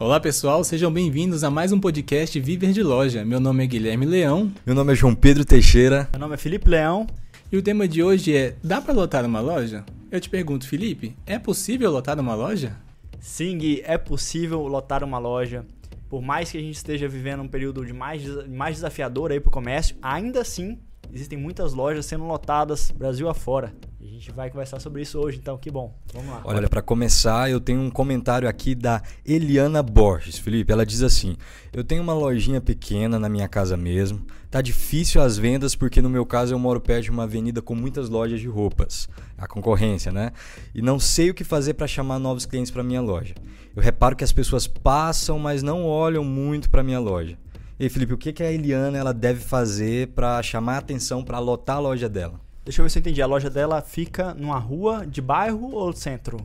Olá pessoal, sejam bem-vindos a mais um podcast Viver de Loja. Meu nome é Guilherme Leão. Meu nome é João Pedro Teixeira. Meu nome é Felipe Leão. E o tema de hoje é: dá para lotar uma loja? Eu te pergunto, Felipe, é possível lotar uma loja? Sim, Gui, é possível lotar uma loja. Por mais que a gente esteja vivendo um período de mais, mais desafiador aí para o comércio, ainda assim existem muitas lojas sendo lotadas Brasil afora. A gente vai conversar sobre isso hoje, então que bom. Vamos lá. Olha, para começar, eu tenho um comentário aqui da Eliana Borges. Felipe, ela diz assim: "Eu tenho uma lojinha pequena na minha casa mesmo. Tá difícil as vendas porque no meu caso eu moro perto de uma avenida com muitas lojas de roupas, a concorrência, né? E não sei o que fazer para chamar novos clientes para minha loja. Eu reparo que as pessoas passam, mas não olham muito para minha loja. E Felipe, o que que a Eliana ela deve fazer para chamar a atenção para lotar a loja dela? Deixa eu ver se eu entendi. A loja dela fica numa rua de bairro ou centro?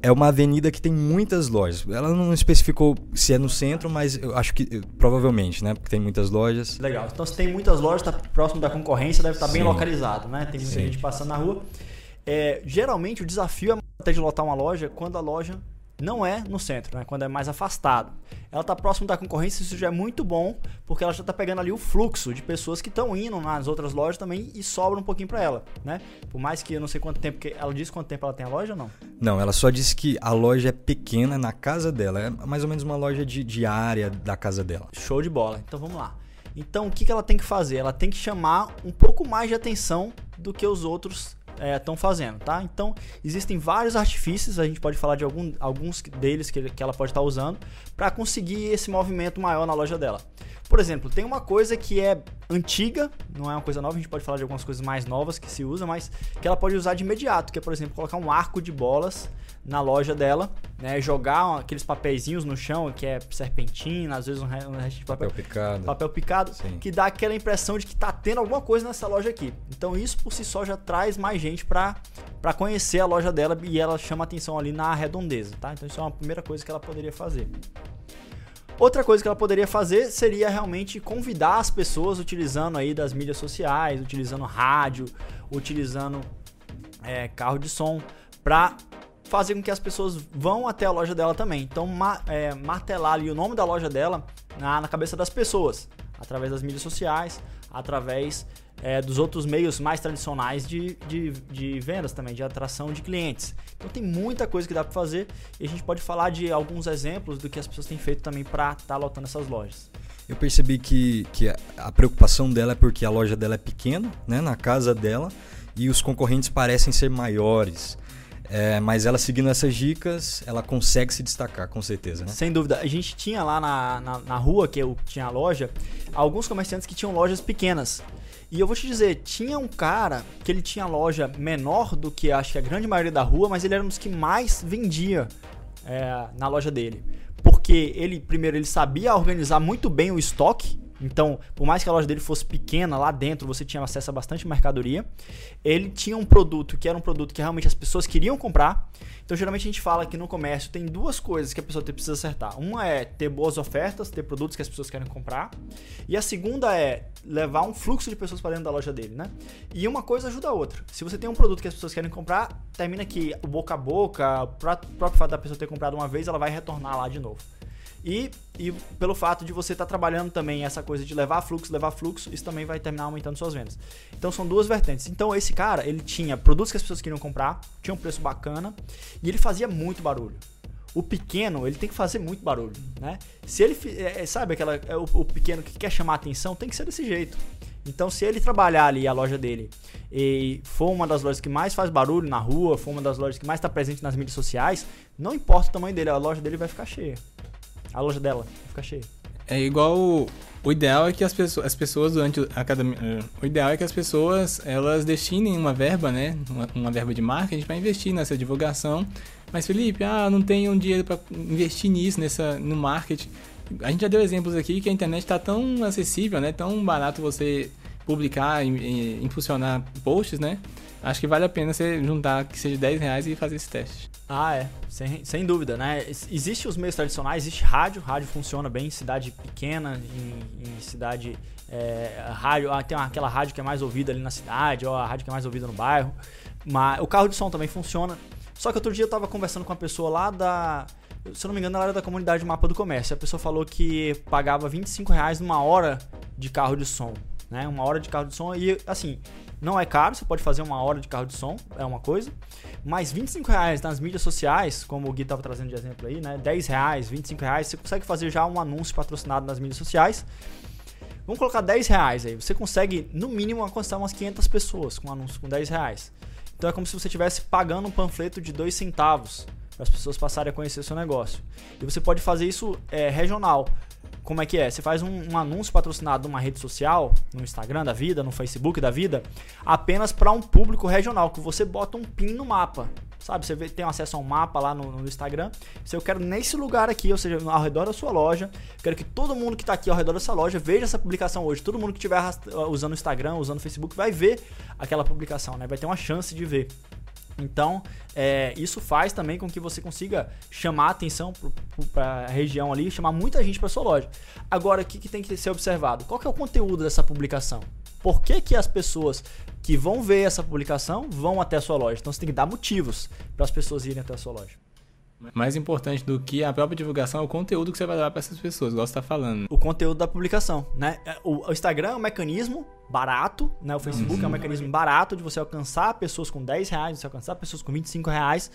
É uma avenida que tem muitas lojas. Ela não especificou se é no centro, mas eu acho que provavelmente, né? Porque tem muitas lojas. Legal. Então, se tem muitas lojas, está próximo da concorrência, deve estar Sim. bem localizado, né? Tem muita Sim. gente passando na rua. É, geralmente, o desafio é até de lotar uma loja quando a loja não é no centro, né? quando é mais afastado. Ela está próximo da concorrência, isso já é muito bom, porque ela já está pegando ali o fluxo de pessoas que estão indo nas outras lojas também e sobra um pouquinho para ela, né? Por mais que eu não sei quanto tempo, que ela disse quanto tempo ela tem a loja ou não? Não, ela só disse que a loja é pequena na casa dela, é mais ou menos uma loja de, de área da casa dela. Show de bola. Então vamos lá. Então o que, que ela tem que fazer? Ela tem que chamar um pouco mais de atenção do que os outros estão é, fazendo, tá? Então, existem vários artifícios, a gente pode falar de algum, alguns deles que, que ela pode estar tá usando para conseguir esse movimento maior na loja dela. Por exemplo, tem uma coisa que é antiga, não é uma coisa nova, a gente pode falar de algumas coisas mais novas que se usa, mas que ela pode usar de imediato, que é, por exemplo, colocar um arco de bolas na loja dela, né? Jogar aqueles papeizinhos no chão, que é serpentina, às vezes um, resto de papel, papel picado, papel picado Sim. que dá aquela impressão de que tá tendo alguma coisa nessa loja aqui. Então isso por si só já traz mais gente para conhecer a loja dela e ela chama atenção ali na redondeza, tá? Então isso é uma primeira coisa que ela poderia fazer. Outra coisa que ela poderia fazer seria realmente convidar as pessoas utilizando aí das mídias sociais, utilizando rádio, utilizando é, carro de som, para fazer com que as pessoas vão até a loja dela também. Então, ma é, martelar ali o nome da loja dela na, na, cabeça das pessoas, através das mídias sociais, através é, dos outros meios mais tradicionais de, de, de, vendas também, de atração de clientes. Então, tem muita coisa que dá para fazer e a gente pode falar de alguns exemplos do que as pessoas têm feito também para estar tá lotando essas lojas. Eu percebi que, que a preocupação dela é porque a loja dela é pequena, né, na casa dela, e os concorrentes parecem ser maiores. É, mas ela seguindo essas dicas, ela consegue se destacar, com certeza, né? Sem dúvida. A gente tinha lá na, na, na rua, que eu tinha a loja, alguns comerciantes que tinham lojas pequenas. E eu vou te dizer, tinha um cara que ele tinha loja menor do que acho que a grande maioria da rua, mas ele era um dos que mais vendia é, na loja dele. Porque ele, primeiro, ele sabia organizar muito bem o estoque, então, por mais que a loja dele fosse pequena, lá dentro você tinha acesso a bastante mercadoria. Ele tinha um produto que era um produto que realmente as pessoas queriam comprar. Então, geralmente a gente fala que no comércio tem duas coisas que a pessoa precisa acertar. Uma é ter boas ofertas, ter produtos que as pessoas querem comprar. E a segunda é levar um fluxo de pessoas para dentro da loja dele, né? E uma coisa ajuda a outra. Se você tem um produto que as pessoas querem comprar, termina que o boca a boca, o próprio fato da pessoa ter comprado uma vez, ela vai retornar lá de novo. E, e pelo fato de você estar tá trabalhando também essa coisa de levar fluxo, levar fluxo, isso também vai terminar aumentando suas vendas. Então são duas vertentes. Então esse cara, ele tinha produtos que as pessoas queriam comprar, tinha um preço bacana e ele fazia muito barulho. O pequeno, ele tem que fazer muito barulho, né? Se ele, é, é, sabe aquela, é, o, o pequeno que quer chamar atenção, tem que ser desse jeito. Então, se ele trabalhar ali a loja dele e for uma das lojas que mais faz barulho na rua, for uma das lojas que mais está presente nas mídias sociais, não importa o tamanho dele, a loja dele vai ficar cheia a loja dela fica cheia. É igual o, o ideal é que as pessoas, as pessoas durante a academia, eh, o ideal é que as pessoas elas destinem uma verba, né, uma, uma verba de marketing para investir nessa divulgação. Mas Felipe, ah, não tenho dinheiro para investir nisso, nessa no marketing. A gente já deu exemplos aqui que a internet está tão acessível, né, tão barato você publicar, e, impulsionar posts, né? Acho que vale a pena você juntar que seja 10 reais e fazer esse teste. Ah, é. Sem, sem dúvida, né? Existe os meios tradicionais, existe rádio, rádio funciona bem em cidade pequena, em, em cidade. É, rádio, ah, tem aquela rádio que é mais ouvida ali na cidade, ou a rádio que é mais ouvida no bairro. Mas o carro de som também funciona. Só que outro dia eu tava conversando com uma pessoa lá da, se eu não me engano, ela era da comunidade Mapa do Comércio. A pessoa falou que pagava 25 reais numa hora de carro de som. Né? Uma hora de carro de som. E assim, não é caro, você pode fazer uma hora de carro de som, é uma coisa. Mas 25 reais nas mídias sociais, como o Gui estava trazendo de exemplo aí, né? 10 reais, 25 reais, você consegue fazer já um anúncio patrocinado nas mídias sociais. Vamos colocar 10 reais aí. Você consegue, no mínimo, alcançar umas 500 pessoas com anúncio com 10 reais. Então é como se você estivesse pagando um panfleto de 2 centavos para as pessoas passarem a conhecer o seu negócio. E você pode fazer isso é, regional. Como é que é? Você faz um, um, anúncio patrocinado numa rede social, no Instagram da vida, no Facebook da vida, apenas para um público regional, que você bota um pin no mapa. Sabe, você tem acesso a um mapa lá no, no, Instagram. Se eu quero nesse lugar aqui, ou seja, ao redor da sua loja, quero que todo mundo que está aqui ao redor dessa loja veja essa publicação hoje. Todo mundo que estiver usando o Instagram, usando o Facebook, vai ver aquela publicação, né? Vai ter uma chance de ver. Então, é, isso faz também com que você consiga chamar atenção para a região ali, chamar muita gente para sua loja. Agora, o que, que tem que ser observado? Qual é o conteúdo dessa publicação? Por que, que as pessoas que vão ver essa publicação vão até a sua loja? Então, você tem que dar motivos para as pessoas irem até a sua loja. Mais importante do que a própria divulgação é o conteúdo que você vai dar para essas pessoas, igual você está falando. O conteúdo da publicação, né? É, o, Instagram é um mecanismo barato, né? O Facebook uhum. é um mecanismo barato de você alcançar pessoas com 10 reais, você alcançar pessoas com 25 reais.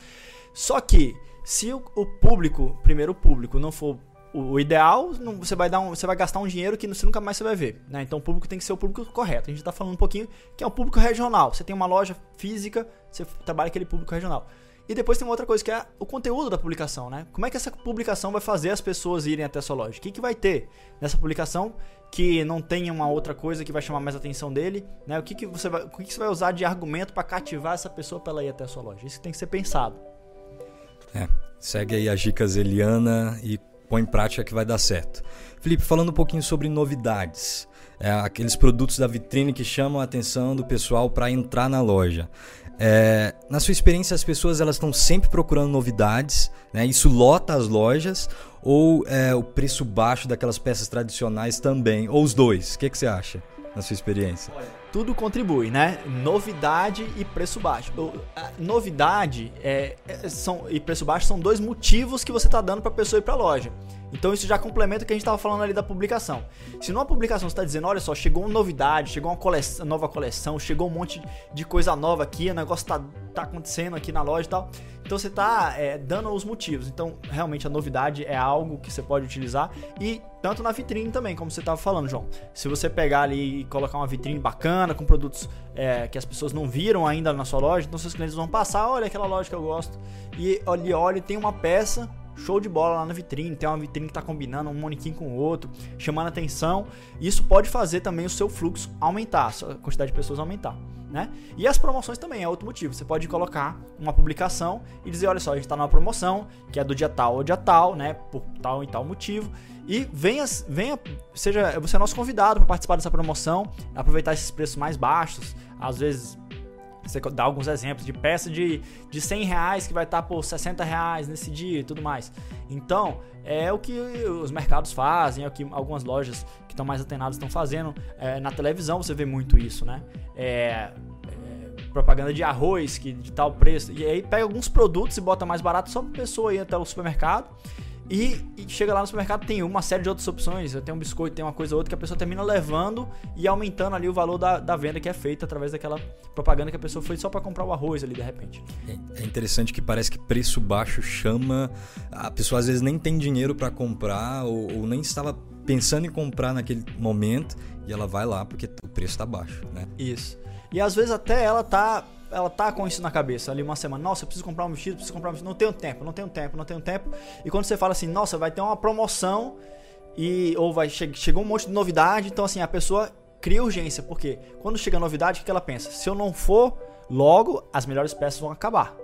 Só que, se o, o público, primeiro o público, não for o, ideal, você vai dar um, você vai gastar um dinheiro que você nunca mais você vai ver, né? Então o público tem que ser o público correto. A gente está falando um pouquinho que é o público regional. Você tem uma loja física, você trabalha aquele público regional. E depois tem uma outra coisa que é o conteúdo da publicação, né? Como é que essa publicação vai fazer as pessoas irem até a sua loja? O que, que vai ter nessa publicação que não tenha uma outra coisa que vai chamar mais atenção dele, né? O que, que você vai, o que, que você vai usar de argumento para cativar essa pessoa para ela ir até a sua loja? Isso tem que ser pensado. É, segue aí as dicas Eliana e põe em prática que vai dar certo. Felipe, falando um pouquinho sobre novidades. É, aqueles produtos da vitrine que chamam a atenção do pessoal para entrar na loja. É, na sua experiência, as pessoas elas estão sempre procurando novidades, né? isso lota as lojas, ou é, o preço baixo daquelas peças tradicionais também, ou os dois? O que, que você acha, na sua experiência? Tudo contribui, né? Novidade e preço baixo. novidade é, é, são, e preço baixo são dois motivos que você está dando para a pessoa ir para a loja. Então isso já complementa o que a gente estava falando ali da publicação. Se numa publicação você está dizendo, olha só, chegou uma novidade, chegou uma coleção, nova coleção, chegou um monte de coisa nova aqui, o negócio está tá acontecendo aqui na loja e tal. Então você está é, dando os motivos. Então realmente a novidade é algo que você pode utilizar e tanto na vitrine também, como você estava falando, João. Se você pegar ali e colocar uma vitrine bacana com produtos é, que as pessoas não viram ainda na sua loja, então seus clientes vão passar, olha aquela loja que eu gosto e olha, olha, tem uma peça show de bola lá na vitrine, tem uma vitrine que está combinando um manequim com o outro, chamando atenção. Isso pode fazer também o seu fluxo aumentar, a quantidade de pessoas aumentar. Né? E as promoções também é outro motivo. Você pode colocar uma publicação e dizer, olha só, a gente está numa promoção que é do dia tal ou dia tal, né? Por tal e tal motivo. E venha, venha seja você é nosso convidado para participar dessa promoção, aproveitar esses preços mais baixos. Às vezes você dá alguns exemplos de peça de, de 100 reais que vai estar por 60 reais nesse dia e tudo mais. Então, é o que os mercados fazem, é o que algumas lojas que estão mais atenadas estão fazendo. É, na televisão você vê muito isso, né? É, é, propaganda de arroz que de tal preço. E aí pega alguns produtos e bota mais barato só para pessoa ir até o supermercado e, e, chega lá no supermercado, tem uma série de outras opções. Tem um biscoito, tem uma coisa ou outra que a pessoa termina levando e aumentando ali o valor da, da venda que é feita através daquela propaganda que a pessoa foi só para comprar o arroz ali de repente. É, é interessante que parece que preço baixo chama. A pessoa às vezes nem tem dinheiro para comprar ou, ou, nem estava pensando em comprar naquele momento e ela vai lá porque o preço está baixo, né? Isso. E às vezes até ela tá ela tá com isso na cabeça ali uma semana. Nossa, eu preciso comprar um vestido, preciso comprar um vestido. Não tenho tempo, não tenho tempo, não tenho tempo. E quando você fala assim, nossa, vai ter uma promoção e ou vai che chegou um monte de novidade, então assim, a pessoa cria urgência, porque quando chega a novidade, o que ela pensa? Se eu não for logo, as melhores peças vão acabar.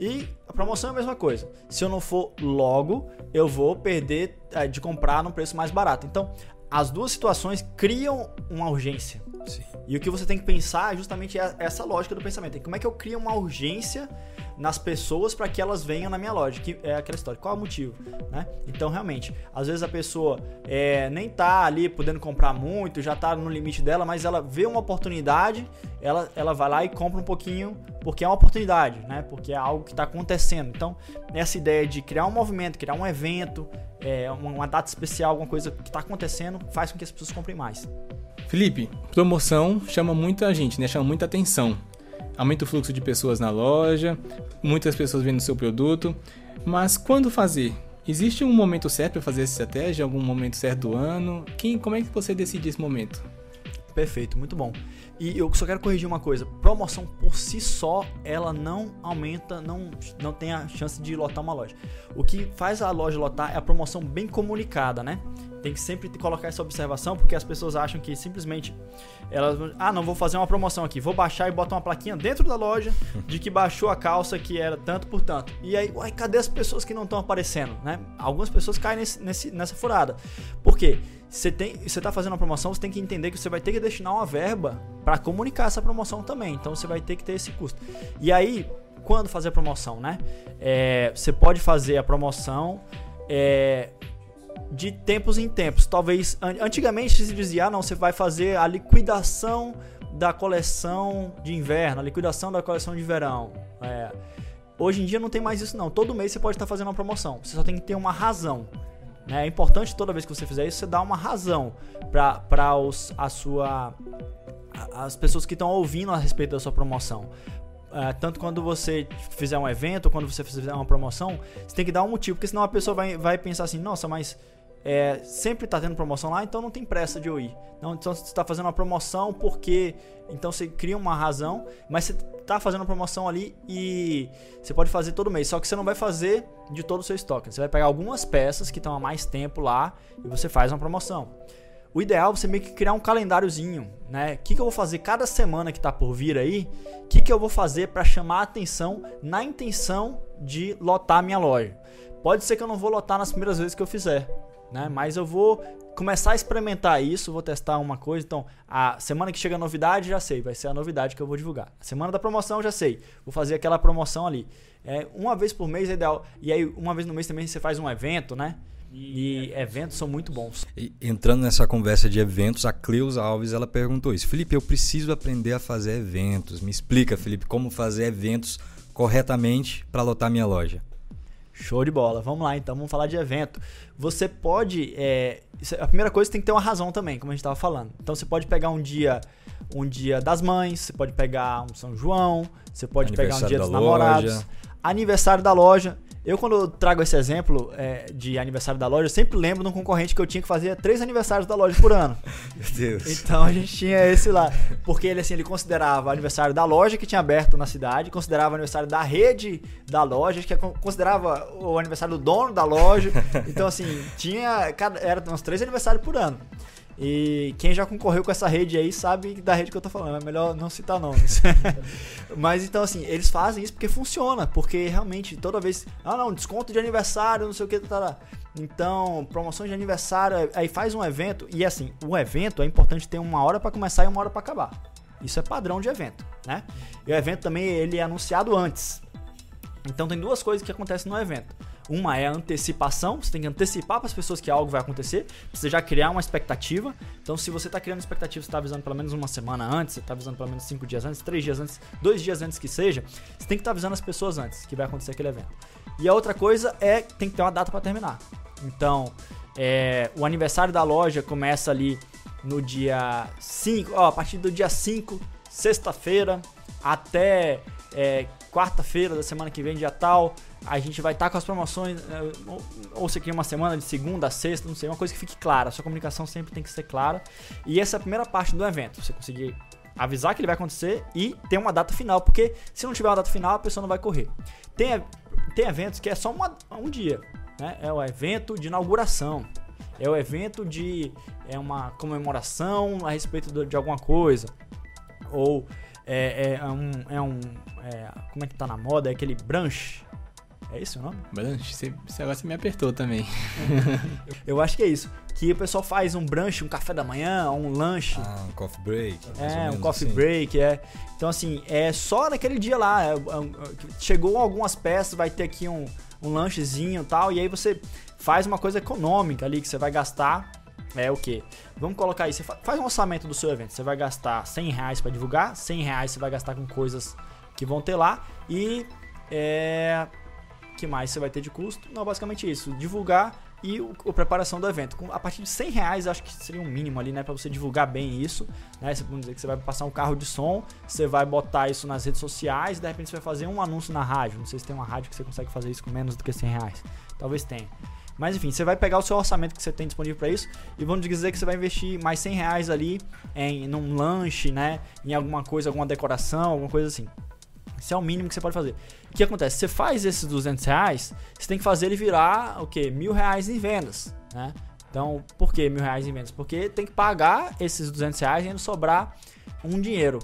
E a promoção é a mesma coisa. Se eu não for logo, eu vou perder é, de comprar num preço mais barato. Então, as duas situações criam uma urgência. Sim. E o que você tem que pensar é justamente essa lógica do pensamento. Como é que eu crio uma urgência nas pessoas para que elas venham na minha loja? Que é aquela história. Qual é o motivo? Né? Então, realmente, às vezes a pessoa é, nem tá ali podendo comprar muito, já tá no limite dela, mas ela vê uma oportunidade, ela, ela vai lá e compra um pouquinho porque é uma oportunidade, né? Porque é algo que está acontecendo. Então, essa ideia de criar um movimento, criar um evento, é, uma data especial, alguma coisa que está acontecendo, faz com que as pessoas comprem mais. Felipe, promoção chama muita gente, né? Chama muita atenção. Aumenta o fluxo de pessoas na loja, muitas pessoas vendo seu produto. Mas quando fazer? Existe um momento certo para fazer essa estratégia? Algum momento certo do ano? Quem, como é que você decide esse momento? Perfeito, muito bom. E eu só quero corrigir uma coisa: promoção por si só, ela não aumenta, não, não tem a chance de lotar uma loja. O que faz a loja lotar é a promoção bem comunicada, né? Tem que sempre colocar essa observação, porque as pessoas acham que simplesmente elas ah, não vou fazer uma promoção aqui, vou baixar e botar uma plaquinha dentro da loja de que baixou a calça que era tanto por tanto. E aí, uai, cadê as pessoas que não estão aparecendo, né? Algumas pessoas caem nesse, nesse, nessa furada. Por quê? Você tem, você tá fazendo uma promoção, você tem que entender que você vai ter que destinar uma verba para comunicar essa promoção também. Então você vai ter que ter esse custo. E aí, quando fazer a promoção, né? É, você pode fazer a promoção é, de tempos em tempos. Talvez antigamente se dizia, ah, não, você vai fazer a liquidação da coleção de inverno, a liquidação da coleção de verão. É, hoje em dia não tem mais isso não. Todo mês você pode estar fazendo uma promoção. Você só tem que ter uma razão. Né? É importante toda vez que você fizer isso, você dar uma razão para a sua as pessoas que estão ouvindo a respeito da sua promoção. Uh, tanto quando você fizer um evento, quando você fizer uma promoção, você tem que dar um motivo, porque senão a pessoa vai, vai pensar assim, nossa, mas é, sempre está tendo promoção lá, então não tem pressa de eu ir. Não, então você está fazendo uma promoção porque. Então você cria uma razão, mas você está fazendo uma promoção ali e você pode fazer todo mês. Só que você não vai fazer de todo o seu estoque. Você vai pegar algumas peças que estão há mais tempo lá e você faz uma promoção. O ideal é você meio que criar um calendáriozinho, né? O que, que eu vou fazer cada semana que está por vir aí? O que, que eu vou fazer para chamar a atenção na intenção de lotar a minha loja? Pode ser que eu não vou lotar nas primeiras vezes que eu fizer, né? Mas eu vou começar a experimentar isso, vou testar uma coisa. Então, a semana que chega a novidade, já sei, vai ser a novidade que eu vou divulgar. A semana da promoção, já sei, vou fazer aquela promoção ali. É, uma vez por mês é ideal. E aí, uma vez no mês também você faz um evento, né? E eventos são muito bons. E, entrando nessa conversa de eventos, a Cleusa Alves ela perguntou isso. Felipe, eu preciso aprender a fazer eventos. Me explica, Felipe, como fazer eventos corretamente para lotar minha loja. Show de bola. Vamos lá então, vamos falar de evento. Você pode. É, a primeira coisa tem que ter uma razão também, como a gente estava falando. Então você pode pegar um dia. Um dia das mães, você pode pegar um São João, você pode pegar um dia dos namorados, aniversário da loja. Eu, quando trago esse exemplo é, de aniversário da loja, eu sempre lembro de um concorrente que eu tinha que fazer três aniversários da loja por ano. Meu Deus. Então a gente tinha esse lá. Porque ele, assim, ele considerava o aniversário da loja que tinha aberto na cidade, considerava o aniversário da rede da loja, que considerava o aniversário do dono da loja. Então, assim, tinha. Era uns três aniversários por ano. E quem já concorreu com essa rede aí sabe da rede que eu tô falando. É melhor não citar nomes. Mas então, assim, eles fazem isso porque funciona. Porque realmente, toda vez. Ah, não, desconto de aniversário, não sei o que. Tá, tá. Então, promoção de aniversário. Aí faz um evento. E assim, o evento é importante ter uma hora para começar e uma hora para acabar. Isso é padrão de evento, né? E o evento também ele é anunciado antes. Então tem duas coisas que acontecem no evento. Uma é a antecipação, você tem que antecipar para as pessoas que algo vai acontecer, você já criar uma expectativa. Então, se você está criando expectativa, você está avisando pelo menos uma semana antes, você está avisando pelo menos cinco dias antes, três dias antes, dois dias antes que seja, você tem que estar tá avisando as pessoas antes que vai acontecer aquele evento. E a outra coisa é tem que ter uma data para terminar. Então, é, o aniversário da loja começa ali no dia 5, ó, a partir do dia 5, sexta-feira, até é, quarta-feira da semana que vem, dia tal, a gente vai estar tá com as promoções, é, ou você cria uma semana de segunda a sexta, não sei, uma coisa que fique clara. A sua comunicação sempre tem que ser clara. E essa é a primeira parte do evento, você conseguir avisar que ele vai acontecer e ter uma data final, porque se não tiver uma data final, a pessoa não vai correr. Tem, tem eventos que é só uma, um dia, né? É o evento de inauguração, é o evento de é uma comemoração a respeito de alguma coisa, ou é, é um, é um é, como é que tá na moda? É aquele brunch, É esse o nome? Brunch? Você, você agora você me apertou também. Eu acho que é isso. Que o pessoal faz um brunch, um café da manhã, um lanche. Ah, um coffee break. É, um coffee assim. break, é. Então, assim, é só naquele dia lá. é, é, é, chegou algumas peças, vai ter aqui um, um lanchezinho e tal. E aí você faz uma coisa econômica ali que você vai gastar. É o quê? Vamos colocar aí, você fa- faz um orçamento do seu evento. Você vai gastar 100 reais pra divulgar, 100 reais você vai gastar com coisas que vão ter lá. E é. que mais você vai ter de custo? Não, basicamente isso. Divulgar e o, a preparação do evento. Com, a partir de 100 reais, acho que seria um mínimo ali, né? Pra você divulgar bem isso. Né? Você, vamos dizer que você vai passar um carro de som, você vai botar isso nas redes sociais, de repente você vai fazer um anúncio na rádio. Não sei se tem uma rádio que você consegue fazer isso com menos do que 100 reais. Talvez tenha. Mas enfim, você vai pegar o seu orçamento que você tem disponível para isso e vamos dizer que você vai investir mais 100 reais ali em num lanche, né? Em alguma coisa, alguma decoração, alguma coisa assim. Esse é o mínimo que você pode fazer. O que acontece? Você faz esses 200 reais, você tem que fazer ele virar o quê? Mil reais em vendas, né? Então, por que mil reais em vendas? Porque tem que pagar esses 200 reais e ainda sobrar um dinheiro,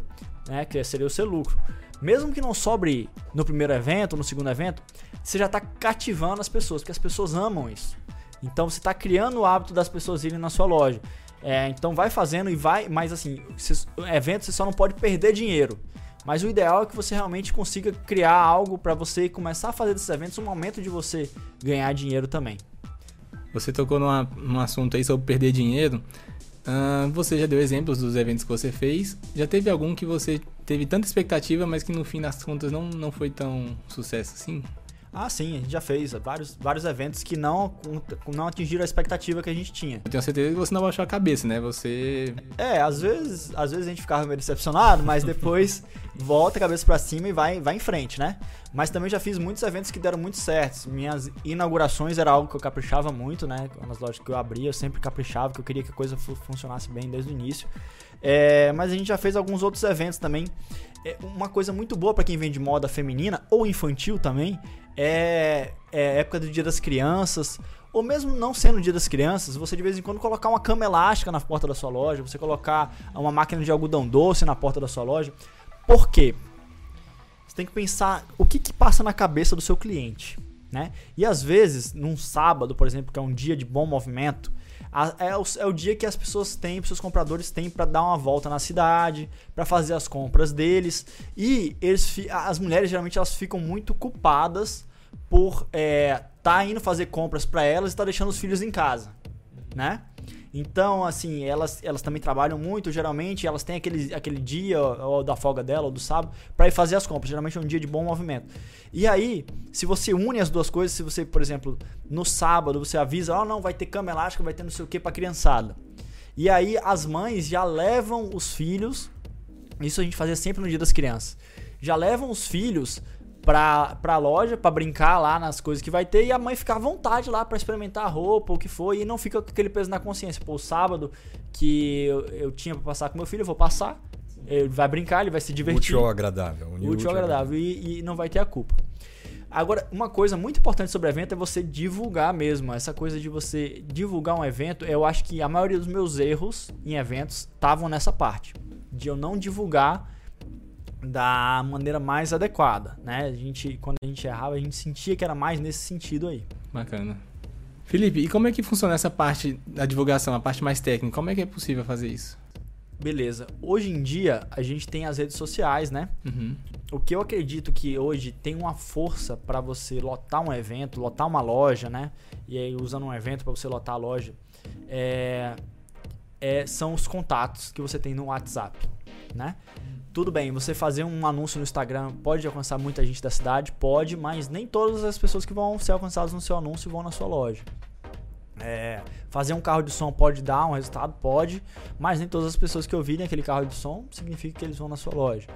né? Que seria o seu lucro. Mesmo que não sobre no primeiro evento, no segundo evento, você já está cativando as pessoas, porque as pessoas amam isso. Então você está criando o hábito das pessoas irem na sua loja. É, então vai fazendo e vai, mas assim, você- evento você só não pode perder dinheiro. Mas o ideal é que você realmente consiga criar algo para você começar a fazer desses eventos um momento de você ganhar dinheiro também. Você tocou numa, num assunto aí sobre perder dinheiro. Ah, você já deu exemplos dos eventos que você fez. Já teve algum que você teve tanta expectativa, mas que no fim das contas não, não foi tão sucesso assim? Ah, sim, a gente já fez vários, vários eventos que não, não atingiram a expectativa que a gente tinha. Eu tenho certeza que você não baixou a cabeça, né? Você. É, às vezes, às vezes a gente ficava meio decepcionado, mas depois volta a cabeça pra cima e vai, vai em frente, né? Mas também já fiz muitos eventos que deram muito certo. Minhas inaugurações era algo que eu caprichava muito, né? Nas lojas que eu abria, eu sempre caprichava, que eu queria que a coisa fu- funcionasse bem desde o início. É, mas a gente já fez alguns outros eventos também. É, uma coisa muito boa pra quem vende moda feminina ou infantil também é, é época do Dia das Crianças. Ou mesmo não sendo o Dia das Crianças, você de vez em quando colocar uma cama elástica na porta da sua loja, você colocar uma máquina de algodão doce na porta da sua loja. Por quê? Você tem que pensar o que, que passa na cabeça do seu cliente, né? E às vezes, num sábado, por exemplo, que é um dia de bom movimento, é, o, é o dia que as pessoas têm, os seus compradores têm para dar uma volta na cidade, para fazer as compras deles. E eles, as mulheres geralmente elas ficam muito culpadas por é, tá indo fazer compras para elas e tá deixando os filhos em casa, né? Então, assim, elas, elas também trabalham muito, geralmente, elas têm aquele, aquele dia ou da folga dela, ou do sábado, para ir fazer as compras. Geralmente é um dia de bom movimento. E aí, se você une as duas coisas, se você, por exemplo, no sábado você avisa, ó, não, vai ter cama elástica, vai ter não sei o que pra criançada. E aí as mães já levam os filhos, isso a gente fazia sempre no dia das crianças, já levam os filhos pra, pra loja pra brincar lá nas coisas que vai ter e a mãe fica à vontade lá pra experimentar a roupa, o que for, e não fica com aquele peso na consciência. Pô, o sábado que eu, eu tinha pra passar com meu filho, eu vou passar, ele vai brincar, ele vai se divertir. Útil agradável. unir Útil ao agradável e, e não vai ter a culpa. Agora, uma coisa muito importante sobre evento é você divulgar mesmo. Essa coisa de você divulgar um evento, eu acho que a maioria dos meus erros em eventos estavam nessa parte. De eu não divulgar da maneira mais adequada, né? A gente, quando a gente errava, a gente sentia que era mais nesse sentido aí. Bacana. Felipe, e como é que funciona essa parte da divulgação, a parte mais técnica? Como é que é possível fazer isso? Beleza. Hoje em dia, a gente tem as redes sociais, né? Uhum. O que eu acredito que hoje tem uma força para você lotar um evento, lotar uma loja, né? E aí usando um evento para você lotar a loja, é, é- são os contatos que você tem no WhatsApp, né? Tudo bem, você fazer um anúncio no Instagram pode alcançar muita gente da cidade, pode, mas nem todas as pessoas que vão ser alcançadas no seu anúncio vão na sua loja. É, fazer um carro de som pode dar um resultado, pode, mas nem todas as pessoas que ouvirem aquele carro de som significa que eles vão na sua loja.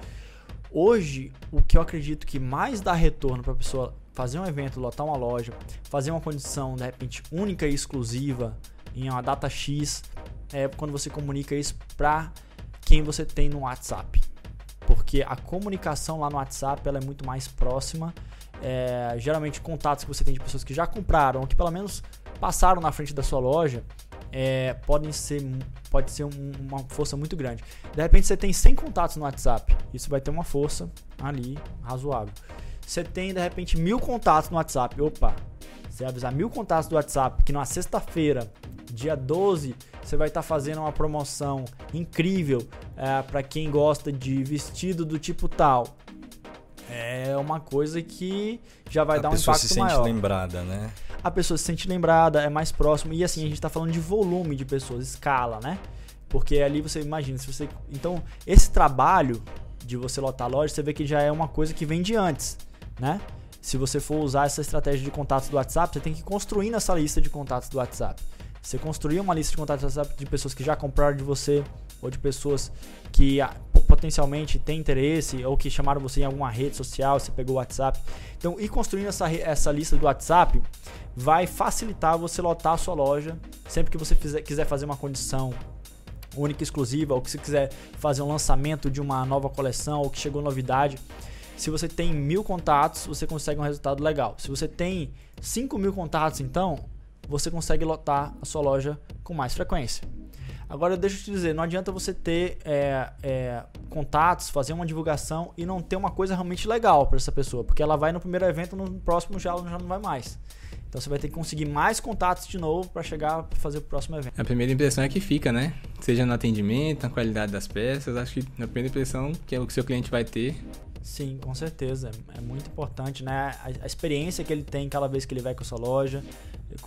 Hoje, o que eu acredito que mais dá retorno para a pessoa fazer um evento, lotar uma loja, fazer uma condição de repente única e exclusiva em uma data X, é quando você comunica isso para quem você tem no WhatsApp. Porque a comunicação lá no WhatsApp ela é muito mais próxima. É, geralmente contatos que você tem de pessoas que já compraram ou que pelo menos passaram na frente da sua loja é, podem ser pode ser um- uma força muito grande. De repente você tem 100 contatos no WhatsApp, isso vai ter uma força ali razoável. você tem de repente mil contatos no WhatsApp. Opa, você avisar mil contatos do WhatsApp que na sexta-feira, dia 12, você vai estar tá fazendo uma promoção incrível é, para quem gosta de vestido do tipo tal. É uma coisa que já vai a dar um impacto maior. A pessoa se sente lembrada, né? A pessoa se sente lembrada, é mais próximo. E assim, a gente está falando de volume de pessoas, escala, né? Porque ali você imagina, se você. Então, esse trabalho de você lotar a loja, você vê que já é uma coisa que vem de antes, né? Se você for usar essa estratégia de contatos do WhatsApp, você tem que construir nessa lista de contatos do WhatsApp. Você construir uma lista de contatos WhatsApp de pessoas que já compraram de você ou de pessoas que ah, potencialmente têm interesse ou que chamaram você em alguma rede social, você pegou o WhatsApp. Então, ir construindo essa, essa lista do WhatsApp vai facilitar você lotar a sua loja sempre que você fizer, quiser fazer uma condição única e exclusiva, ou que você quiser fazer um lançamento de uma nova coleção, ou que chegou novidade. Se você tem mil contatos, você consegue um resultado legal. Se você tem 5 mil contatos, então, você consegue lotar a sua loja com mais frequência. Agora, deixa eu te dizer, não adianta você ter é, é, contatos, fazer uma divulgação e não ter uma coisa realmente legal para essa pessoa, porque ela vai no primeiro evento, no próximo já, já não vai mais. Então você vai ter que conseguir mais contatos de novo para chegar para fazer o próximo evento. A primeira impressão é que fica, né? Seja no atendimento, na qualidade das peças, acho que a primeira impressão que é o que seu cliente vai ter Sim, com certeza. É muito importante, né? A, a, experiência que ele tem cada vez que ele vai com a sua loja,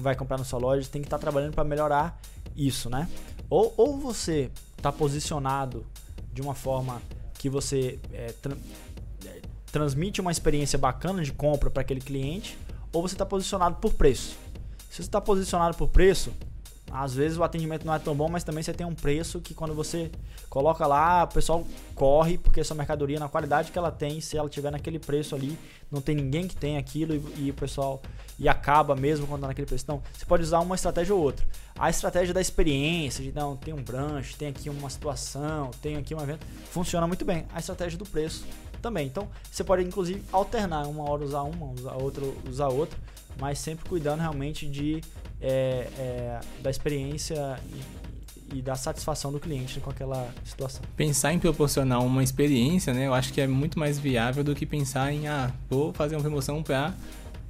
vai comprar na sua loja, tem que estar tá trabalhando para melhorar isso, né? Ou, ou você está posicionado de uma forma que você é, tra é, transmite uma experiência bacana de compra para aquele cliente, ou você está posicionado por preço. Se você está posicionado por preço, às vezes o atendimento não é tão bom, mas também você tem um preço que quando você coloca lá, o pessoal corre, porque essa mercadoria, na qualidade que ela tem, se ela tiver naquele preço ali, não tem ninguém que tem aquilo e, e o pessoal e acaba mesmo quando tá naquele preço. Então, você pode usar uma estratégia ou outra. A estratégia da experiência, de não, tem um brunch, tem aqui uma situação, tem aqui um evento, funciona muito bem. A estratégia do preço também. Então, você pode inclusive alternar, uma hora usar uma, usar outra, usar outra, mas sempre cuidando realmente de é, é, da experiência e, e, da satisfação do cliente com aquela situação. Pensar em proporcionar uma experiência, né? Eu acho que é muito mais viável do que pensar em, ah, vou fazer uma promoção para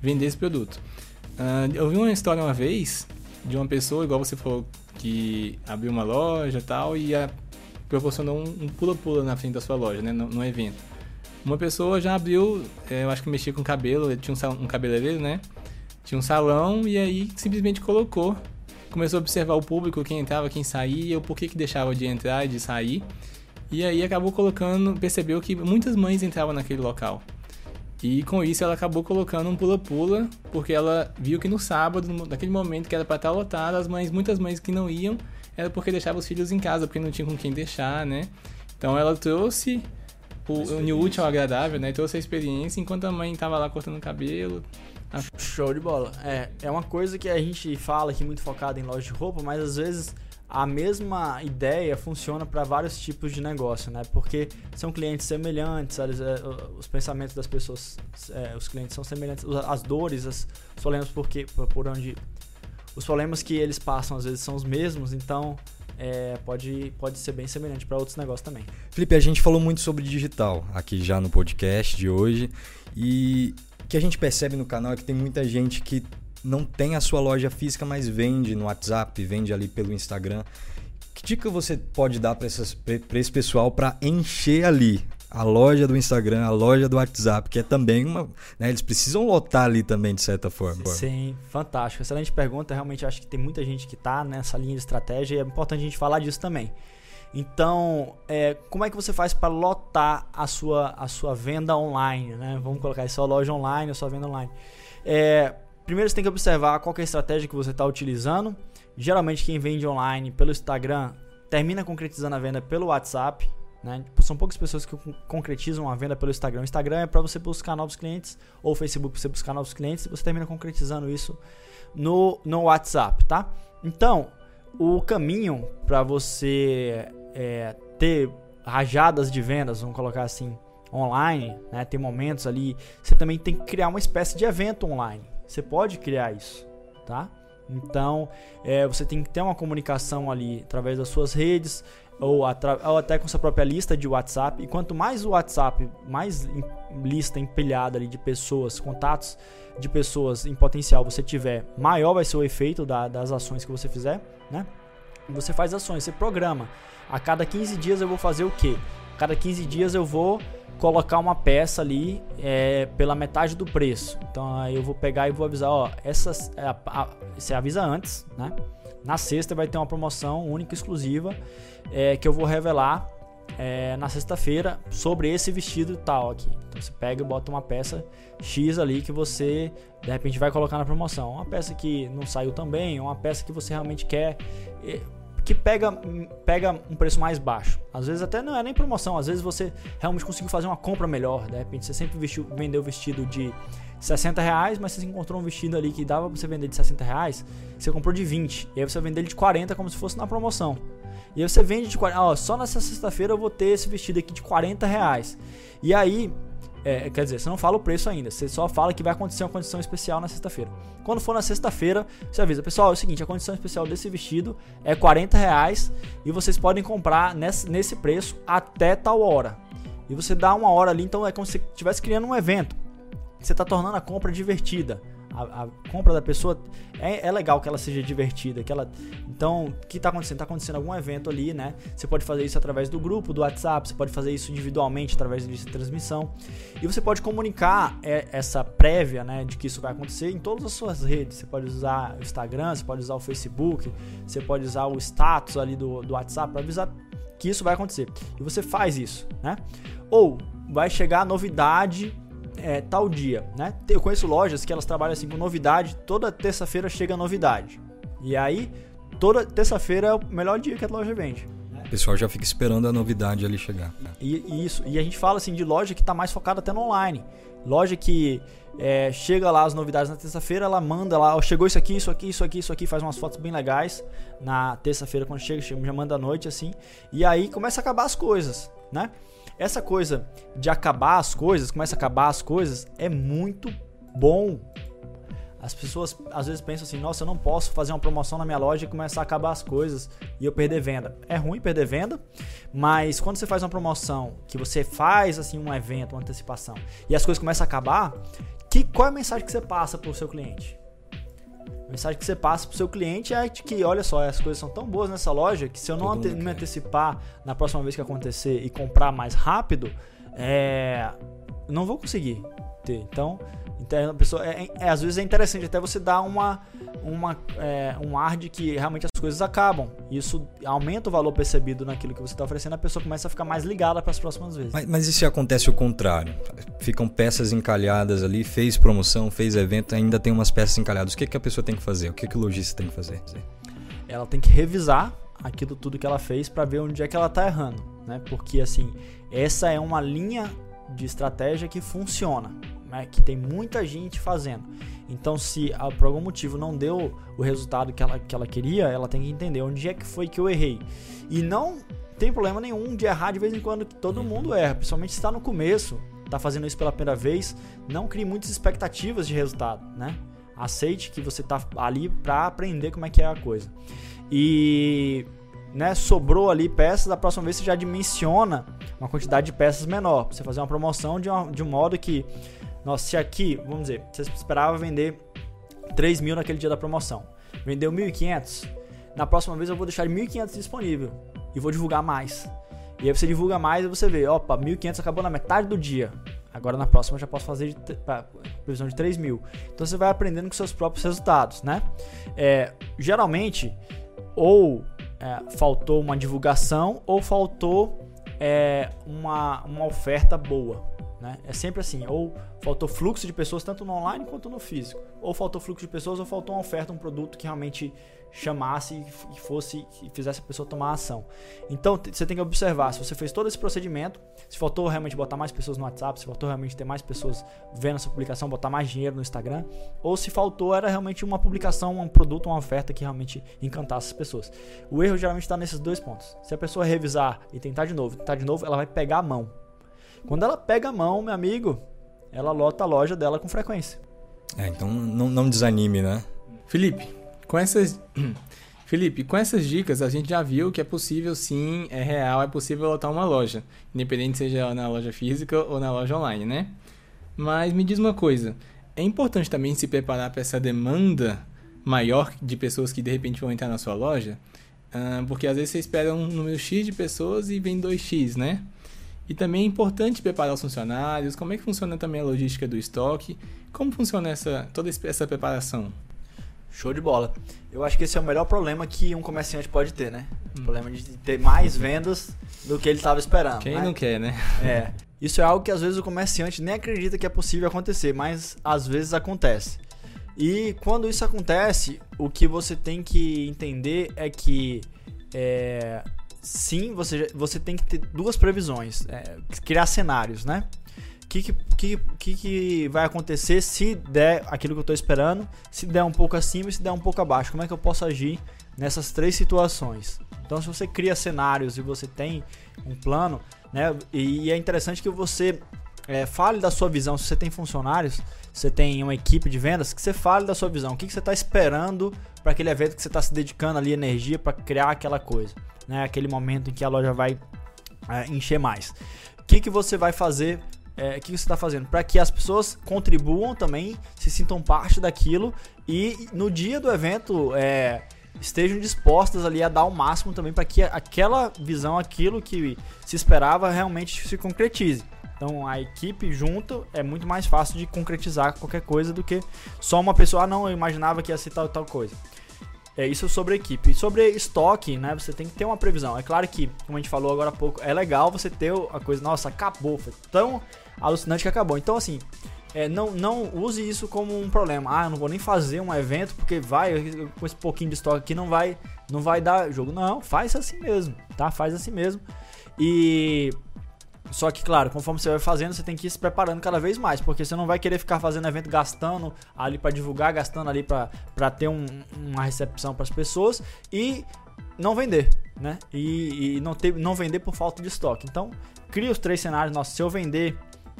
vender esse produto. Uh, eu vi uma história uma vez de uma pessoa, igual você falou, que abriu uma loja e tal e a, proporcionou um pula-pula na frente da sua loja, né? No, no evento. Uma pessoa já abriu, é, eu acho que mexia com cabelo, tinha um, um cabeleireiro, né? Tinha um salão e aí simplesmente colocou. Começou a observar o público, quem entrava, quem saía, o porquê que deixava de entrar e de sair. E aí acabou colocando, percebeu que muitas mães entravam naquele local. E com isso ela acabou colocando um pula-pula, porque ela viu que no sábado, naquele momento que era para estar lotado, as mães, muitas mães que não iam, era porque deixavam os filhos em casa, porque não tinham com quem deixar, né? Então ela trouxe o, o útil ao agradável, né? Trouxe a experiência enquanto a mãe estava lá cortando o cabelo, Show de bola. É, é uma coisa que a gente fala aqui muito focado em loja de roupa, mas às vezes a mesma ideia funciona para vários tipos de negócio, né? Porque são clientes semelhantes, é, os pensamentos das pessoas, é, os clientes são semelhantes, as dores, as, os problemas porque, por onde. Os problemas que eles passam às vezes são os mesmos, então é, pode, pode ser bem semelhante para outros negócios também. Felipe, a gente falou muito sobre digital aqui já no podcast de hoje e que a gente percebe no canal é que tem muita gente que não tem a sua loja física, mas vende no WhatsApp, vende ali pelo Instagram. Que dica você pode dar para esse pessoal para encher ali a loja do Instagram, a loja do WhatsApp, que é também uma. Né, eles precisam lotar ali também, de certa forma. Sim, fantástico. Excelente pergunta. Realmente acho que tem muita gente que está nessa linha de estratégia e é importante a gente falar disso também. Então, é, como é que você faz para lotar a sua, a sua venda online? Né? Vamos colocar aí sua loja online, a sua venda online. É, primeiro você tem que observar qual é a estratégia que você está utilizando. Geralmente quem vende online pelo Instagram termina concretizando a venda pelo WhatsApp. Né? São poucas pessoas que concretizam a venda pelo Instagram. O Instagram é para você buscar novos clientes, ou o Facebook para você buscar novos clientes, e você termina concretizando isso no, no WhatsApp, tá? Então, o caminho para você é, ter rajadas de vendas, vamos colocar assim, online, né? Tem momentos ali, você também tem que criar uma espécie de evento online. Você pode criar isso, tá? Então, é, você tem que ter uma comunicação ali através das suas redes ou, ou, até com sua própria lista de WhatsApp. E quanto mais o WhatsApp, mais lista empilhada ali de pessoas, contatos de pessoas em potencial você tiver, maior vai ser o efeito da, das ações que você fizer, né? Você faz ações, você programa. A cada 15 dias eu vou fazer o quê? A cada 15 dias eu vou colocar uma peça ali é, pela metade do preço. Então aí eu vou pegar e vou avisar, ó, essas, é, a, a, você avisa antes, né? Na sexta vai ter uma promoção única exclusiva é, que eu vou revelar é, na sexta-feira sobre esse vestido tal aqui. Então você pega e bota uma peça X ali que você de repente vai colocar na promoção. Uma peça que não saiu também, uma peça que você realmente quer que pega, pega um preço mais baixo. Às vezes até não é nem promoção, às vezes você realmente conseguiu fazer uma compra melhor. De repente você sempre vestiu, vendeu vestido de 60 reais, mas você encontrou um vestido ali que dava pra você vender de 60 reais, você comprou de 20. E aí você vende ele de 40 como se fosse na promoção. E aí você vende de 40. Ó, só nessa sexta-feira eu vou ter esse vestido aqui de 40 reais. E aí é, quer dizer, você não fala o preço ainda, você só fala que vai acontecer uma condição especial na sexta-feira. Quando for na sexta-feira, você avisa, pessoal, é o seguinte, a condição especial desse vestido é 40 reais e vocês podem comprar nesse, nesse preço até tal hora. E você dá uma hora ali, então é como se estivesse criando um evento. Você está tornando a compra divertida a, a, compra da pessoa é, é, legal que ela seja divertida, que ela então o que está acontecendo? Está acontecendo algum evento ali, né? Você pode fazer isso através do grupo, do WhatsApp, você pode fazer isso individualmente através de transmissão e você pode comunicar é, essa prévia, né, de que isso vai acontecer em todas as suas redes. Você pode usar o Instagram, você pode usar o Facebook, você pode usar o status ali do, do WhatsApp para avisar que isso vai acontecer. E você faz isso, né? Ou vai chegar a novidade é, tal dia, né? Eu conheço lojas que elas trabalham assim com novidade, toda terça-feira chega novidade. E aí, toda terça-feira é o melhor dia que a loja vende. O pessoal já fica esperando a novidade ali chegar. E, isso, e a gente fala assim de loja que está mais focada até no online. Loja que é, chega lá as novidades na terça-feira, ela manda lá, oh, chegou isso aqui, isso aqui, isso aqui, isso aqui, faz umas fotos bem legais na terça-feira quando chega, já manda à noite assim. E aí começa a acabar as coisas, né? Essa coisa de acabar as coisas, começa a acabar as coisas, é muito bom. As pessoas às vezes pensam assim: nossa, eu não posso fazer uma promoção na minha loja e começar a acabar as coisas e eu perder venda. É ruim perder venda, mas quando você faz uma promoção, que você faz assim um evento, uma antecipação e as coisas começam a acabar, que, qual é a mensagem que você passa para o seu cliente? Mensagem que você passa pro seu cliente é de que, olha só, as coisas são tão boas nessa loja que se eu não ante me antecipar na próxima vez que acontecer e comprar mais rápido, é, não vou conseguir ter. Então, a pessoa, é, é, às vezes é interessante até você dar uma, uma, é, um ar de que realmente as coisas acabam. Isso aumenta o valor percebido naquilo que você está oferecendo, a pessoa começa a ficar mais ligada para as próximas vezes. Mas, mas e se acontece o contrário? Ficam peças encalhadas ali, fez promoção, fez evento, ainda tem umas peças encalhadas. O que, que a pessoa tem que fazer? O que, que o lojista tem que fazer? Ela tem que revisar aquilo tudo que ela fez para ver onde é que ela está errando, né? Porque assim, essa é uma linha de estratégia que funciona né, que tem muita gente fazendo. Então, se ah, por algum motivo não deu o resultado que ela, que ela queria, ela tem que entender onde é que foi que eu errei. E não tem problema nenhum de errar de vez em quando, que todo mundo erra, principalmente se está no começo, está fazendo isso pela primeira vez. Não crie muitas expectativas de resultado, né? Aceite que você está ali para aprender como é que é a coisa. E né, sobrou ali peças, da próxima vez você já dimensiona uma quantidade de peças menor. Pra você fazer uma promoção de, uma, de um modo que nossa, se aqui, vamos dizer, você esperava vender 3 mil naquele dia da promoção, vendeu 1.500, na próxima vez eu vou deixar 1.500 disponível e vou divulgar mais. E aí você divulga mais e você vê, opa, 1.500 acabou na metade do dia. Agora na próxima eu já posso fazer de, previsão de 3 mil. Então você vai aprendendo com seus próprios resultados, né? É, geralmente, ou é, faltou uma divulgação ou faltou é, uma, uma oferta boa. Né? É sempre assim, ou faltou fluxo de pessoas tanto no online quanto no físico, ou faltou fluxo de pessoas ou faltou uma oferta, um produto que realmente chamasse e fosse e fizesse a pessoa tomar ação. Então você tem que observar se você fez todo esse procedimento, se faltou realmente botar mais pessoas no WhatsApp, se faltou realmente ter mais pessoas vendo essa publicação, botar mais dinheiro no Instagram, ou se faltou era realmente uma publicação, um produto, uma oferta que realmente encantasse as pessoas. O erro geralmente está nesses dois pontos. Se a pessoa revisar e tentar de novo, tentar de novo, ela vai pegar a mão quando ela pega a mão, meu amigo, ela lota a loja dela com frequência. É, então não, não desanime, né? Felipe, Com essas. Felipe, com essas dicas a gente já viu que é possível sim, é real, é possível lotar uma loja, independente seja na loja física ou na loja online, né? Mas me diz uma coisa, é importante também se preparar para essa demanda maior de pessoas que de repente vão entrar na sua loja, uh, porque às vezes você espera um número X de pessoas e vem 2X, né? E também é importante preparar os funcionários, como é que funciona também a logística do estoque, como funciona essa, toda essa preparação? Show de bola. Eu acho que esse é o melhor problema que um comerciante pode ter, né? O hum. problema de ter mais vendas do que ele estava esperando. Quem né? não quer, né? É. Isso é algo que às vezes o comerciante nem acredita que é possível acontecer, mas às vezes acontece. E quando isso acontece, o que você tem que entender é que é, sim, você, você tem que ter duas previsões, é, criar cenários, né? que, que, que, que vai acontecer se der aquilo que eu estou esperando, se der um pouco acima e se der um pouco abaixo? Como é que eu posso agir nessas três situações? Então, se você cria cenários e você tem um plano, né? E é interessante que você é, fale da sua visão. Se você tem funcionários, você tem uma equipe de vendas, que você fale da sua visão. O que, que você está esperando para aquele evento que você está se dedicando ali energia para criar aquela coisa, né? Aquele momento em que a loja vai é, encher mais. O que, que você vai fazer é, que você está fazendo? Para que as pessoas contribuam também, se sintam parte daquilo e no dia do evento é, estejam dispostas ali a dar o máximo também para que aquela visão, aquilo que se esperava realmente se concretize. Então a equipe junto é muito mais fácil de concretizar qualquer coisa do que só uma pessoa, ah não, eu imaginava que ia ser tal tal coisa. É isso sobre a equipe. Sobre estoque, né? Você tem que ter uma previsão. É claro que, como a gente falou agora há pouco, é legal você ter a coisa, nossa, acabou, foi tão alucinante que acabou. Então, assim, é, não, não use isso como um problema. Ah, não vou nem fazer um evento porque vai, com esse pouquinho de estoque aqui não vai, não vai dar jogo. Não, faz assim mesmo, tá? Faz assim mesmo. E só que, claro, conforme você vai fazendo, você tem que ir se preparando cada vez mais, porque você não vai querer ficar fazendo evento gastando ali para divulgar, gastando ali para ter um, uma recepção para as pessoas e não vender, né? E, e, não, ter, não vender por falta de estoque. Então, cria os três cenários. Nossa, se eu vender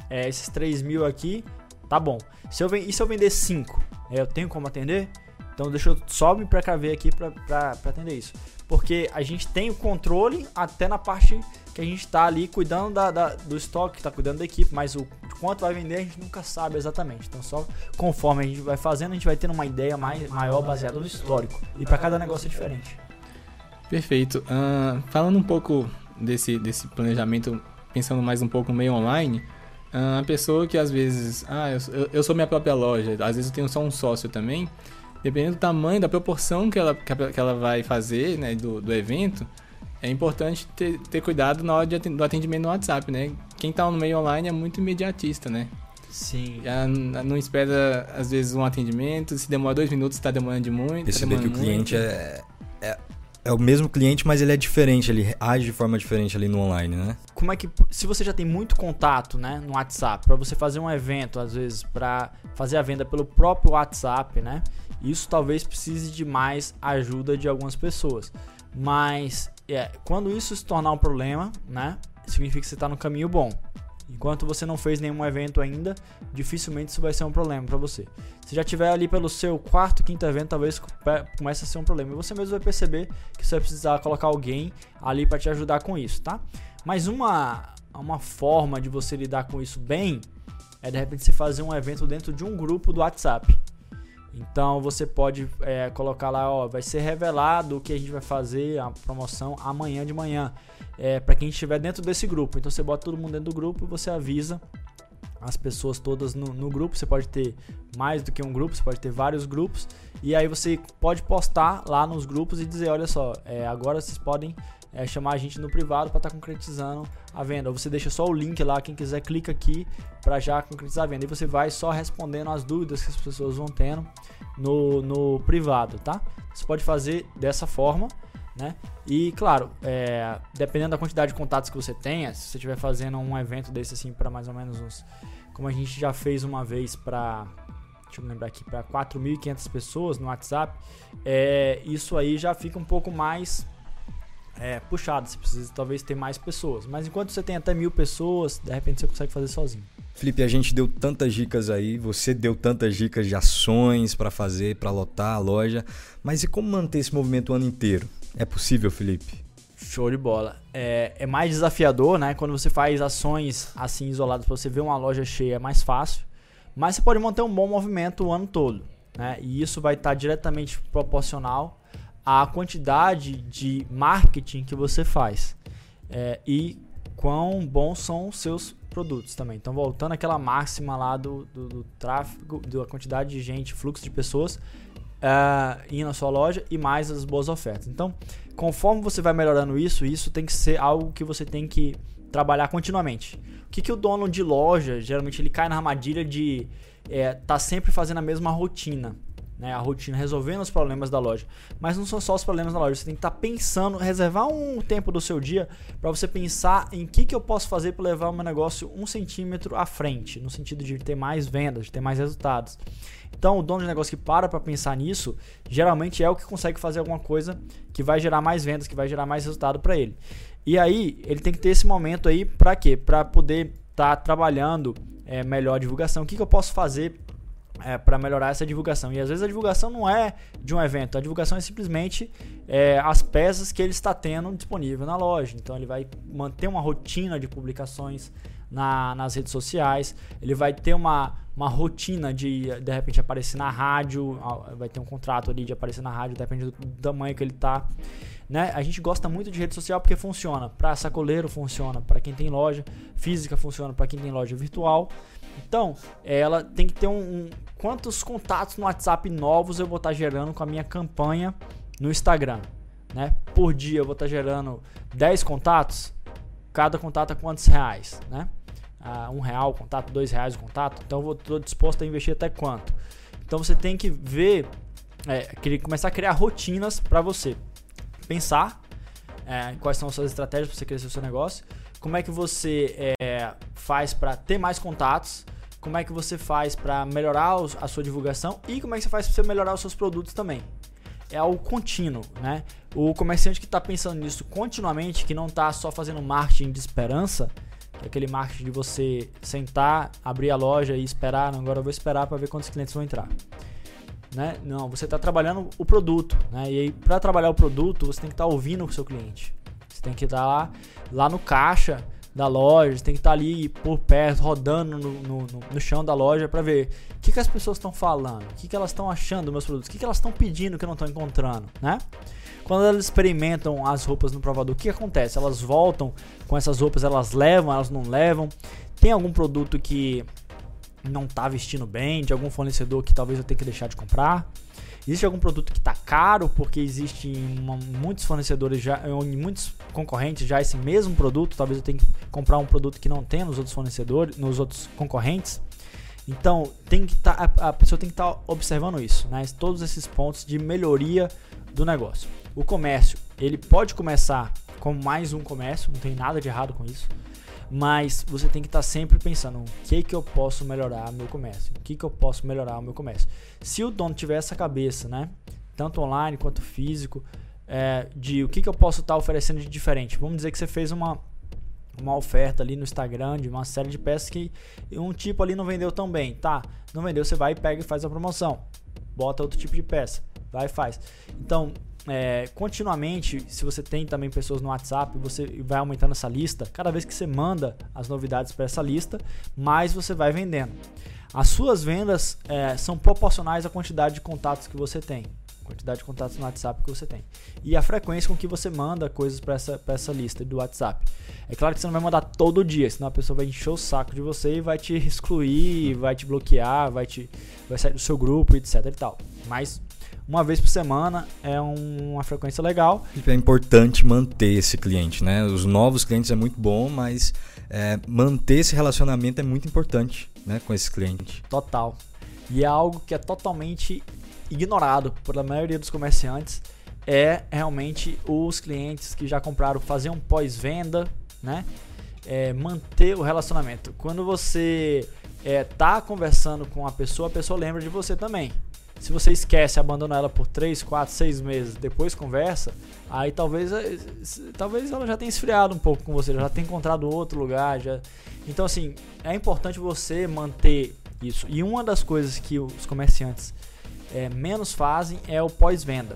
é, esses 3 mil aqui, tá bom. Se eu, e se eu vender 5, é, eu tenho como atender? Então deixa eu só me precaver aqui para atender isso. Porque a gente tem o controle até na parte que a gente está ali cuidando da, da, do estoque, está cuidando da equipe, mas o quanto vai vender a gente nunca sabe exatamente. Então, só conforme a gente vai fazendo, a gente vai tendo uma ideia mais, maior baseada no histórico. E para cada negócio é diferente. Perfeito. Uh, falando um pouco desse, desse planejamento, pensando mais um pouco meio online, uh, a pessoa que às vezes, ah, eu, eu sou minha própria loja, às vezes eu tenho só um sócio também, dependendo do tamanho, da proporção que ela, que ela vai fazer, né, do, do evento, é importante ter, ter cuidado na hora de, do atendimento no WhatsApp, né? Quem está no meio online é muito imediatista, né? Sim. Já não espera, às vezes, um atendimento. Se demora dois minutos, está demorando de muito. Perceber tá que o cliente é, é, é, o mesmo cliente, mas ele é diferente, ele age de forma diferente ali no online, né? Como é que. Se você já tem muito contato, né, no WhatsApp, para você fazer um evento, às vezes, para fazer a venda pelo próprio WhatsApp, né? Isso talvez precise de mais ajuda de algumas pessoas. Mas é, quando isso se tornar um problema, né? Significa que você está no caminho bom. Enquanto você não fez nenhum evento ainda, dificilmente isso vai ser um problema para você. Se já tiver ali pelo seu quarto, quinto evento, talvez comece a ser um problema. E você mesmo vai perceber que você vai precisar colocar alguém ali para te ajudar com isso, tá? Mas uma, uma forma de você lidar com isso bem é de repente você fazer um evento dentro de um grupo do WhatsApp. Então você pode é, colocar lá, ó, vai ser revelado o que a gente vai fazer, a promoção amanhã de manhã, é, para quem estiver dentro desse grupo. Então você bota todo mundo dentro do grupo você avisa as pessoas todas no, no, grupo. Você pode ter mais do que um grupo, você pode ter vários grupos. E aí você pode postar lá nos grupos e dizer, olha só, é, agora vocês podem é, chamar a gente no privado para estar tá concretizando a venda. Ou você deixa só o link lá, quem quiser clica aqui para já concretizar a venda. E você vai só respondendo as dúvidas que as pessoas vão tendo no, no privado, tá? Você pode fazer dessa forma, né? E claro, é, dependendo da quantidade de contatos que você tenha, se você estiver fazendo um evento desse assim para mais ou menos uns, como a gente já fez uma vez para deixa eu lembrar aqui, para 4.500 pessoas no WhatsApp, é, isso aí já fica um pouco mais é, puxado. Você precisa talvez ter mais pessoas. Mas enquanto você tem até mil pessoas, de repente você consegue fazer sozinho. Felipe, a gente deu tantas dicas aí, você deu tantas dicas de ações para fazer, para lotar a loja, mas e como manter esse movimento o ano inteiro? É possível, Felipe? Show de bola. É, é mais desafiador, né? Quando você faz ações assim isoladas para você ver uma loja cheia é mais fácil, mas você pode manter um bom movimento o ano todo, né? E isso vai estar diretamente proporcional à quantidade de marketing que você faz é, e quão bons são os seus produtos também. Então, voltando àquela máxima lá do, do, do tráfego, da quantidade de gente, fluxo de pessoas uh, indo na sua loja e mais as boas ofertas. Então, conforme você vai melhorando isso, isso tem que ser algo que você tem que trabalhar continuamente. O que, que o dono de loja, geralmente, ele cai na armadilha de é, tá sempre fazendo a mesma rotina né, a rotina, resolvendo os problemas da loja. Mas não são só os problemas da loja, você tem que estar tá pensando, reservar um tempo do seu dia para você pensar em que, que eu posso fazer para levar o meu negócio um centímetro à frente, no sentido de ter mais vendas, de ter mais resultados. Então, o dono de negócio que para para pensar nisso, geralmente é o que consegue fazer alguma coisa que vai gerar mais vendas, que vai gerar mais resultado para ele. E aí, ele tem que ter esse momento aí para quê? Para poder estar tá trabalhando é, melhor divulgação. O que, que eu posso fazer é, para melhorar essa divulgação. E às vezes a divulgação não é de um evento, a divulgação é simplesmente é, as peças que ele está tendo disponível na loja. Então ele vai manter uma rotina de publicações na, nas redes sociais, ele vai ter uma, uma rotina de de repente aparecer na rádio, vai ter um contrato ali de aparecer na rádio, depende do tamanho que ele está. Né? A gente gosta muito de rede social porque funciona. Para sacoleiro funciona, para quem tem loja física funciona, para quem tem loja virtual. Então, ela tem que ter um, um, quantos contatos no WhatsApp novos eu vou estar tá gerando com a minha campanha no Instagram, né? Por dia eu vou estar tá gerando 10 contatos, cada contato é quantos reais, né? Ah, um real o contato, dois reais o contato, então eu estou disposto a investir até quanto? Então você tem que ver, é, começar a criar rotinas para você pensar é, quais são as suas estratégias para você crescer o seu negócio como é que você é, faz para ter mais contatos, como é que você faz para melhorar a sua divulgação e como é que você faz para melhorar os seus produtos também. É algo contínuo, né? O comerciante que está pensando nisso continuamente, que não está só fazendo marketing de esperança, que é aquele marketing de você sentar, abrir a loja e esperar, não, agora eu vou esperar para ver quantos clientes vão entrar. Né? Não, você está trabalhando o produto, né? E aí para trabalhar o produto, você tem que estar tá ouvindo o seu cliente tem que estar lá, lá no caixa da loja, você tem que estar ali por perto, rodando no, no, no chão da loja para ver o que, que as pessoas estão falando, o que, que elas estão achando dos meus produtos, o que, que elas estão pedindo que eu não estou encontrando, né? Quando elas experimentam as roupas no provador, o que acontece? Elas voltam com essas roupas, elas levam, elas não levam. Tem algum produto que não está vestindo bem, de algum fornecedor que talvez eu tenha que deixar de comprar? Existe algum produto que está caro porque existe uma, muitos fornecedores já, muitos concorrentes já esse mesmo produto, talvez eu tenha que comprar um produto que não tem nos outros fornecedores, nos outros concorrentes. Então, tem que tá, a, a pessoa tem que estar tá observando isso, né? Todos esses pontos de melhoria do negócio. O comércio, ele pode começar como mais um comércio, não tem nada de errado com isso mas você tem que estar tá sempre pensando o que que eu posso melhorar meu comércio, o que que eu posso melhorar o meu comércio. Se o dono tiver essa cabeça, né, tanto online quanto físico, é, de o que que eu posso estar tá oferecendo de diferente. Vamos dizer que você fez uma uma oferta ali no Instagram de uma série de peças que um tipo ali não vendeu tão bem, tá? Não vendeu, você vai e pega e faz a promoção. Bota outro tipo de peça, vai e faz. Então, é, continuamente, se você tem também pessoas no WhatsApp, você vai aumentando essa lista. Cada vez que você manda as novidades para essa lista, mais você vai vendendo. As suas vendas é, são proporcionais à quantidade de contatos que você tem, quantidade de contatos no WhatsApp que você tem e a frequência com que você manda coisas para essa, essa lista do WhatsApp. É claro que você não vai mandar todo dia, senão a pessoa vai encher o saco de você e vai te excluir, vai te bloquear, vai te vai sair do seu grupo, etc e tal. Mas uma vez por semana é um, uma frequência legal. É importante manter esse cliente, né? Os novos clientes é muito bom, mas é, manter esse relacionamento é muito importante, né, com esse cliente. Total. E é algo que é totalmente ignorado pela maioria dos comerciantes é realmente os clientes que já compraram fazer um pós-venda, né? É, manter o relacionamento. Quando você é, tá conversando com a pessoa, a pessoa lembra de você também. Se você esquece, abandona ela por 3, 4, 6 meses, depois conversa, aí talvez, eh, talvez ela já tenha esfriado um pouco com você, já tenha encontrado outro lugar. Já... Então, assim, é importante você manter isso. E uma das coisas que os comerciantes é, menos fazem é o pós-venda.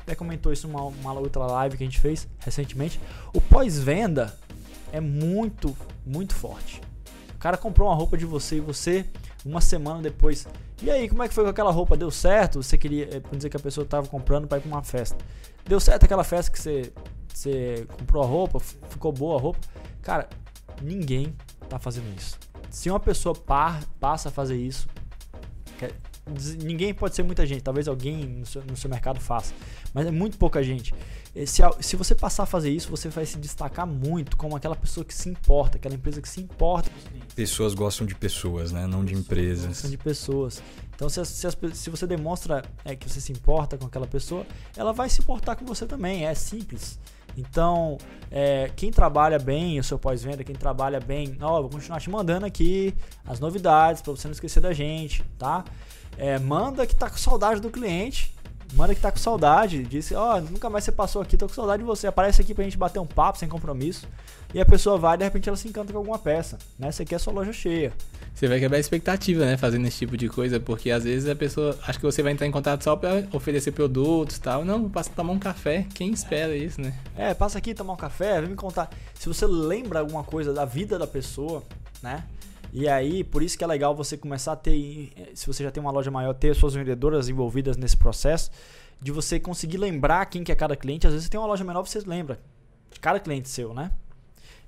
Até comentou isso numa uma outra live que a gente fez recentemente. O pós-venda é muito, muito forte. O cara comprou uma roupa de você e você, uma semana depois, e aí, como é que foi com aquela roupa? Deu certo? Você queria, é, dizer que a pessoa estava comprando para ir para uma festa. Deu certo aquela festa que você, você comprou a roupa, ficou boa a roupa? Cara, ninguém tá fazendo isso. Se uma pessoa par, passa a fazer isso, ninguém pode ser muita gente, talvez alguém no seu, no seu mercado faça, mas é muito pouca gente. Se, se você passar a fazer isso, você vai se destacar muito como aquela pessoa que se importa, aquela empresa que se importa. Pessoas gostam de pessoas, né? Não de empresas. Gostam de pessoas. Então, se, se, se você demonstra é, que você se importa com aquela pessoa, ela vai se importar com você também. É simples. Então, é, quem trabalha bem o seu pós-venda, quem trabalha bem, ó, vou continuar te mandando aqui as novidades para você não esquecer da gente, tá? É, manda que tá com saudade do cliente. Manda que tá com saudade. Disse, ó, oh, nunca mais você passou aqui, tô com saudade de você. Aparece aqui pra gente bater um papo sem compromisso. E a pessoa vai de repente ela se encanta com alguma peça. Né? É a sua loja cheia. Você vai quebrar a expectativa, né? Fazendo esse tipo de coisa, porque às vezes a pessoa acha que você vai entrar em contato só para oferecer produtos e tal. Não, passa tomar um café. Quem espera isso, né? É, passa aqui tomar um café, vem me contar. Se você lembra alguma coisa da vida da pessoa, né? E aí, por isso que é legal você começar a ter, se você já tem uma loja maior, ter suas vendedoras envolvidas nesse processo, de você conseguir lembrar quem que é cada cliente. Às vezes você tem uma loja menor, você lembra de cada cliente seu, né?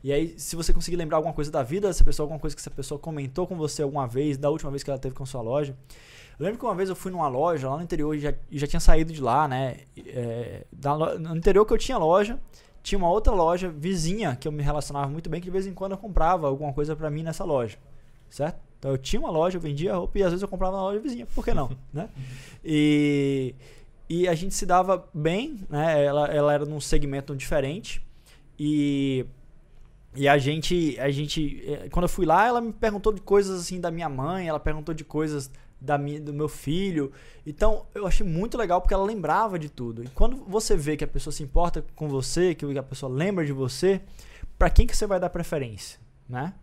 E aí, se você conseguir lembrar alguma coisa da vida dessa pessoa, alguma coisa que essa pessoa comentou com você alguma vez, da última vez que ela teve com sua loja. Eu lembro que uma vez eu fui numa loja lá no interior e já, já tinha saído de lá, né? É, da, no interior que eu tinha loja, tinha uma outra loja vizinha que eu me relacionava muito bem, que de vez em quando eu comprava alguma coisa para mim nessa loja certo? Então eu tinha uma loja, eu vendia roupa e às vezes eu comprava na loja vizinha, por que não, né? E, e a gente se dava bem, né? Ela, ela era num segmento diferente e e a gente, a gente, eh, quando eu fui lá, ela me perguntou de coisas assim da minha mãe, ela perguntou de coisas da minha, do meu filho. Então, eu achei muito legal porque ela lembrava de tudo. E quando você vê que a pessoa se importa com você, que a pessoa lembra de você, para quem que você vai dar preferência, né?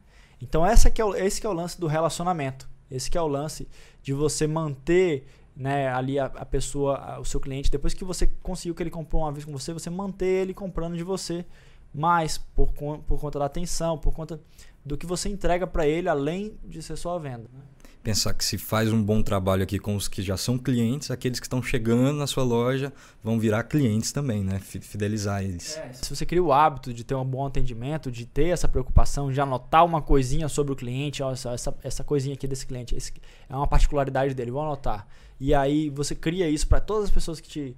Então essa que é o, esse que é o lance do relacionamento. Esse que é o lance de você manter né, ali a, a pessoa, a, o seu cliente, depois que você conseguiu que ele comprou uma vez com você, você manter ele comprando de você mais por, por conta da atenção, por conta do que você entrega para ele além de ser sua venda. Né? Pensar que se faz um bom trabalho aqui com os que já são clientes, aqueles que estão chegando na sua loja vão virar clientes também, né? Fidelizar eles. É, se você cria o hábito de ter um bom atendimento, de ter essa preocupação, de anotar uma coisinha sobre o cliente, ó, essa, essa coisinha aqui desse cliente, esse, é uma particularidade dele, vou anotar. E aí você cria isso para todas as pessoas que te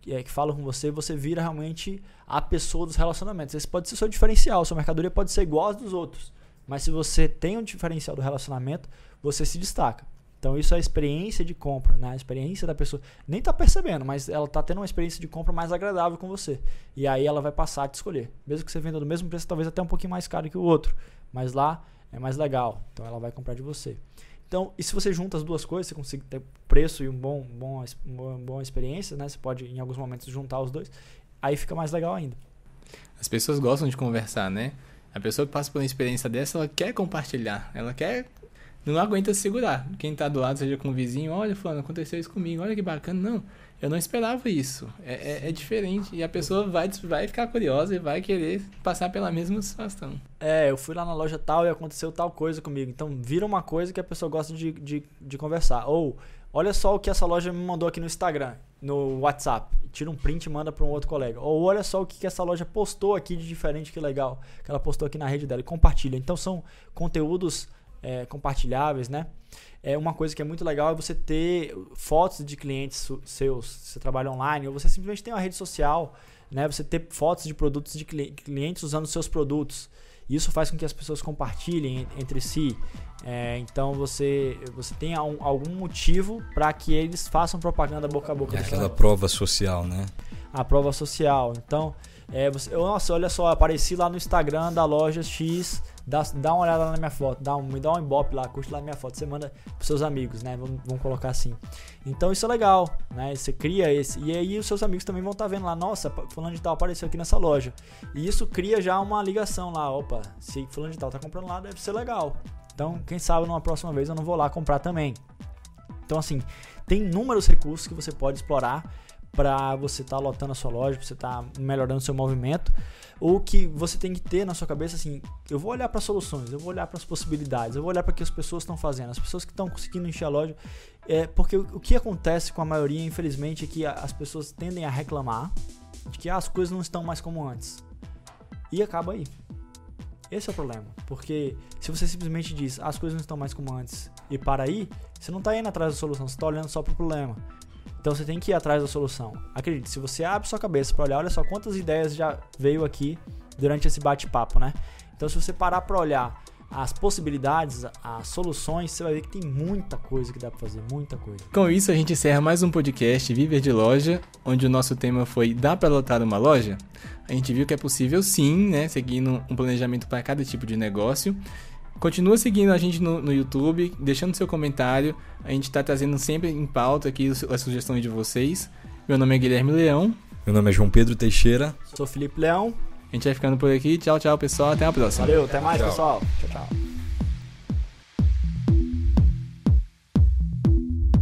que, é, que falam com você, você vira realmente a pessoa dos relacionamentos. Esse pode ser o seu diferencial, sua mercadoria pode ser igual às dos outros. Mas se você tem um diferencial do relacionamento, você se destaca. Então isso é a experiência de compra, né? A experiência da pessoa nem está percebendo, mas ela está tendo uma experiência de compra mais agradável com você. E aí ela vai passar a te escolher. Mesmo que você venda do mesmo preço, talvez até um pouquinho mais caro que o outro, mas lá é mais legal. Então ela vai comprar de você. Então, e se você junta as duas coisas, você consegue ter preço e um bom, bom, uma boa experiência, né? Você pode em alguns momentos juntar os dois, aí fica mais legal ainda. As pessoas gostam de conversar, né? A pessoa que passa por uma experiência dessa, ela quer compartilhar, ela quer não aguenta segurar. Quem tá do lado, seja com o vizinho, olha, fulano, aconteceu isso comigo, olha que bacana. Não, eu não esperava isso. É, é, é, diferente. E a pessoa vai, vai ficar curiosa e vai querer passar pela mesma situação. É, eu fui lá na loja tal e aconteceu tal coisa comigo. Então vira uma coisa que a pessoa gosta de, de, de conversar. Ou, olha só o que essa loja me mandou aqui no Instagram, no WhatsApp. Tira um print e manda para um outro colega. Ou olha só o que, essa loja postou aqui de diferente, que legal. Que ela postou aqui na rede dela e compartilha. Então são conteúdos é, compartilháveis, né? É uma coisa que é muito legal é você ter fotos de clientes seus, se você trabalha online, ou você simplesmente tem uma rede social, né? Você ter fotos de produtos de clientes usando seus produtos. Isso faz com que as pessoas compartilhem entre si. É, então você, você tem algum motivo para que eles façam propaganda boca a boca. É aquela prova social, né? a prova social. Então, é, você, nossa, olha só, apareci lá no Instagram da loja X, dá, dá uma olhada na minha foto, dá um, me dá um ibope lá, curte lá minha foto, você manda pros seus amigos, né? Vamos, vamos colocar assim. Então isso é legal, né? Você cria esse. E aí os seus amigos também vão estar tá vendo lá, nossa, fulano de tal apareceu aqui nessa loja. E isso cria já uma ligação lá, opa, se fulano de tal tá comprando lá, deve ser legal. Então, quem sabe numa próxima vez eu não vou lá comprar também. Então, assim, tem inúmeros recursos que você pode explorar para você estar tá lotando a sua loja, para você estar tá melhorando o seu movimento. Ou que você tem que ter na sua cabeça assim: eu vou olhar para soluções, eu vou olhar para as possibilidades, eu vou olhar para o que as pessoas estão fazendo, as pessoas que estão conseguindo encher a loja. É, porque o, o que acontece com a maioria, infelizmente, é que as pessoas tendem a reclamar de que ah, as coisas não estão mais como antes. E acaba aí. Esse é o problema. Porque se você simplesmente diz ah, as coisas não estão mais como antes e para aí, você não está indo atrás da solução, você está olhando só para o problema. Então você tem que ir atrás da solução. Acredite, se você abre sua cabeça para olhar, olha só quantas ideias já veio aqui durante esse bate-papo, né? Então se você parar para olhar as possibilidades, as soluções, você vai ver que tem muita coisa que dá para fazer, muita coisa. Com isso, a gente encerra mais um podcast Viver de Loja, onde o nosso tema foi Dá para lotar uma loja? A gente viu que é possível sim, né, seguindo um planejamento para cada tipo de negócio. Continua seguindo a gente no, no YouTube, deixando seu comentário. A gente está trazendo sempre em pauta aqui as sugestões de vocês. Meu nome é Guilherme Leão. Meu nome é João Pedro Teixeira. Sou Felipe Leão. A gente vai ficando por aqui. Tchau, tchau, pessoal. Até a próxima. Valeu, até mais, tchau. pessoal. Tchau, tchau.